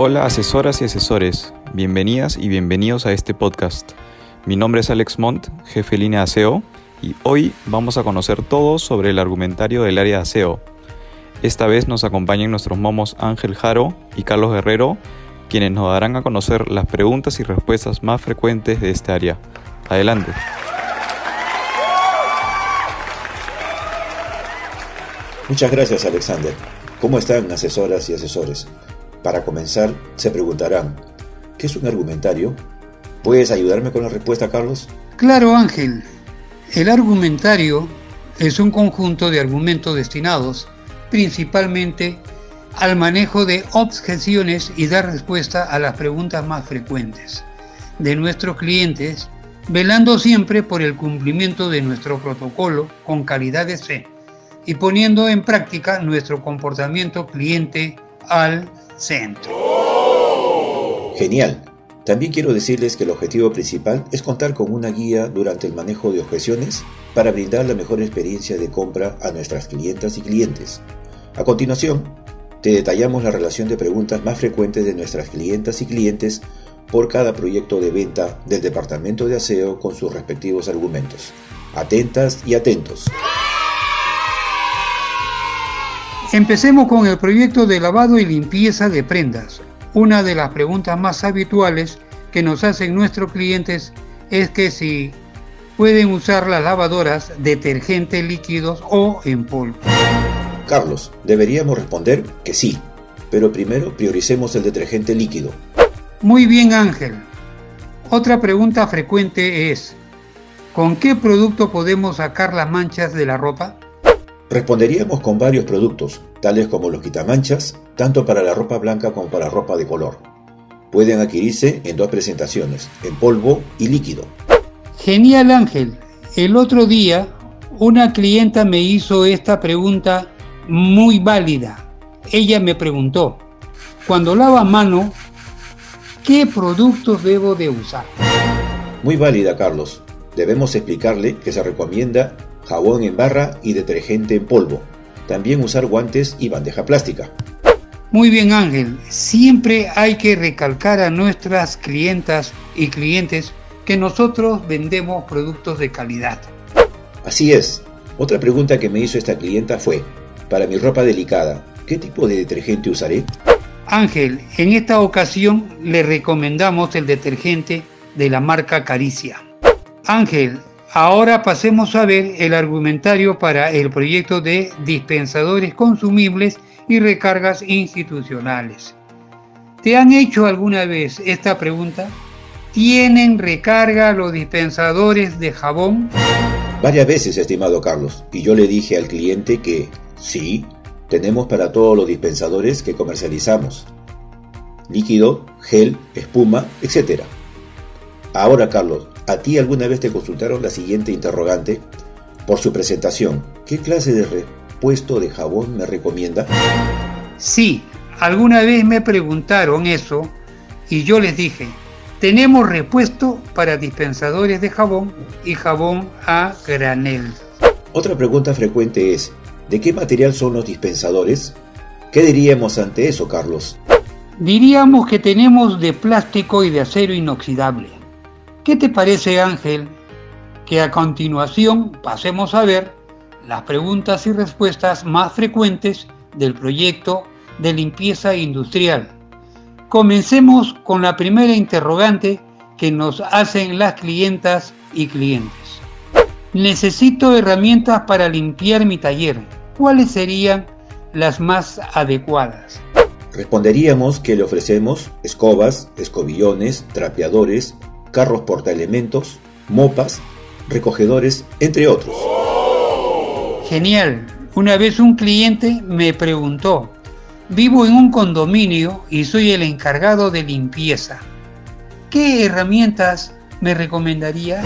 Hola asesoras y asesores, bienvenidas y bienvenidos a este podcast. Mi nombre es Alex Montt, jefe de línea de ASEO, y hoy vamos a conocer todo sobre el argumentario del área de ASEO. Esta vez nos acompañan nuestros momos Ángel Jaro y Carlos Guerrero, quienes nos darán a conocer las preguntas y respuestas más frecuentes de este área. Adelante. Muchas gracias Alexander. ¿Cómo están asesoras y asesores? Para comenzar, se preguntarán, ¿qué es un argumentario? ¿Puedes ayudarme con la respuesta, Carlos? Claro, Ángel. El argumentario es un conjunto de argumentos destinados principalmente al manejo de objeciones y dar respuesta a las preguntas más frecuentes de nuestros clientes, velando siempre por el cumplimiento de nuestro protocolo con calidad de fe y poniendo en práctica nuestro comportamiento cliente al centro. Genial. También quiero decirles que el objetivo principal es contar con una guía durante el manejo de objeciones para brindar la mejor experiencia de compra a nuestras clientas y clientes. A continuación, te detallamos la relación de preguntas más frecuentes de nuestras clientas y clientes por cada proyecto de venta del departamento de aseo con sus respectivos argumentos. Atentas y atentos. Empecemos con el proyecto de lavado y limpieza de prendas. Una de las preguntas más habituales que nos hacen nuestros clientes es que si pueden usar las lavadoras detergentes líquidos o en polvo. Carlos, deberíamos responder que sí, pero primero prioricemos el detergente líquido. Muy bien Ángel. Otra pregunta frecuente es, ¿con qué producto podemos sacar las manchas de la ropa? Responderíamos con varios productos, tales como los quitamanchas, tanto para la ropa blanca como para ropa de color. Pueden adquirirse en dos presentaciones, en polvo y líquido. Genial Ángel. El otro día una clienta me hizo esta pregunta muy válida. Ella me preguntó, cuando lava mano, ¿qué productos debo de usar? Muy válida, Carlos. Debemos explicarle que se recomienda jabón en barra y detergente en polvo. También usar guantes y bandeja plástica. Muy bien Ángel, siempre hay que recalcar a nuestras clientas y clientes que nosotros vendemos productos de calidad. Así es. Otra pregunta que me hizo esta clienta fue, para mi ropa delicada, ¿qué tipo de detergente usaré? Ángel, en esta ocasión le recomendamos el detergente de la marca Caricia. Ángel, Ahora pasemos a ver el argumentario para el proyecto de dispensadores consumibles y recargas institucionales. ¿Te han hecho alguna vez esta pregunta? ¿Tienen recarga los dispensadores de jabón? Varias veces, estimado Carlos, y yo le dije al cliente que sí, tenemos para todos los dispensadores que comercializamos. Líquido, gel, espuma, etc. Ahora, Carlos, ¿A ti alguna vez te consultaron la siguiente interrogante? Por su presentación, ¿qué clase de repuesto de jabón me recomienda? Sí, alguna vez me preguntaron eso y yo les dije, tenemos repuesto para dispensadores de jabón y jabón a granel. Otra pregunta frecuente es, ¿de qué material son los dispensadores? ¿Qué diríamos ante eso, Carlos? Diríamos que tenemos de plástico y de acero inoxidable. ¿Qué te parece, Ángel, que a continuación pasemos a ver las preguntas y respuestas más frecuentes del proyecto de limpieza industrial? Comencemos con la primera interrogante que nos hacen las clientas y clientes. Necesito herramientas para limpiar mi taller. ¿Cuáles serían las más adecuadas? Responderíamos que le ofrecemos escobas, escobillones, trapeadores, carros portaelementos, mopas, recogedores, entre otros. Genial. Una vez un cliente me preguntó, vivo en un condominio y soy el encargado de limpieza. ¿Qué herramientas me recomendaría?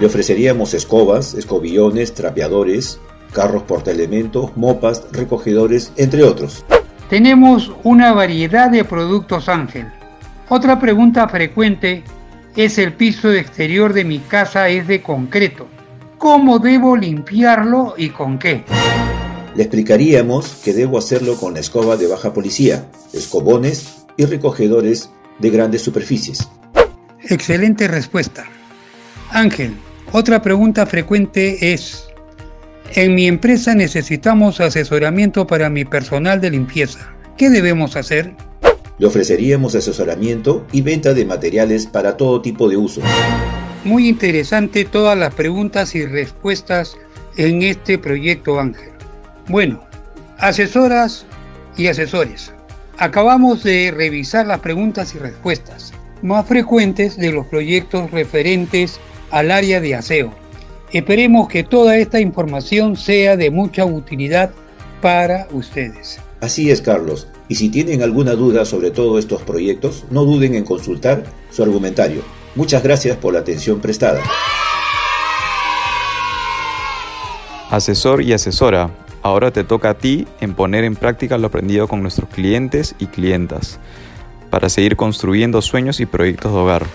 Le ofreceríamos escobas, escobillones, trapeadores, carros portaelementos, mopas, recogedores, entre otros. Tenemos una variedad de productos Ángel. Otra pregunta frecuente es el piso exterior de mi casa es de concreto. ¿Cómo debo limpiarlo y con qué? Le explicaríamos que debo hacerlo con la escoba de baja policía, escobones y recogedores de grandes superficies. Excelente respuesta. Ángel, otra pregunta frecuente es, en mi empresa necesitamos asesoramiento para mi personal de limpieza. ¿Qué debemos hacer? Le ofreceríamos asesoramiento y venta de materiales para todo tipo de uso. Muy interesante todas las preguntas y respuestas en este proyecto Ángel. Bueno, asesoras y asesores. Acabamos de revisar las preguntas y respuestas más frecuentes de los proyectos referentes al área de aseo. Esperemos que toda esta información sea de mucha utilidad para ustedes. Así es, Carlos. Y si tienen alguna duda sobre todos estos proyectos, no duden en consultar su argumentario. Muchas gracias por la atención prestada. Asesor y asesora, ahora te toca a ti en poner en práctica lo aprendido con nuestros clientes y clientas para seguir construyendo sueños y proyectos de hogar.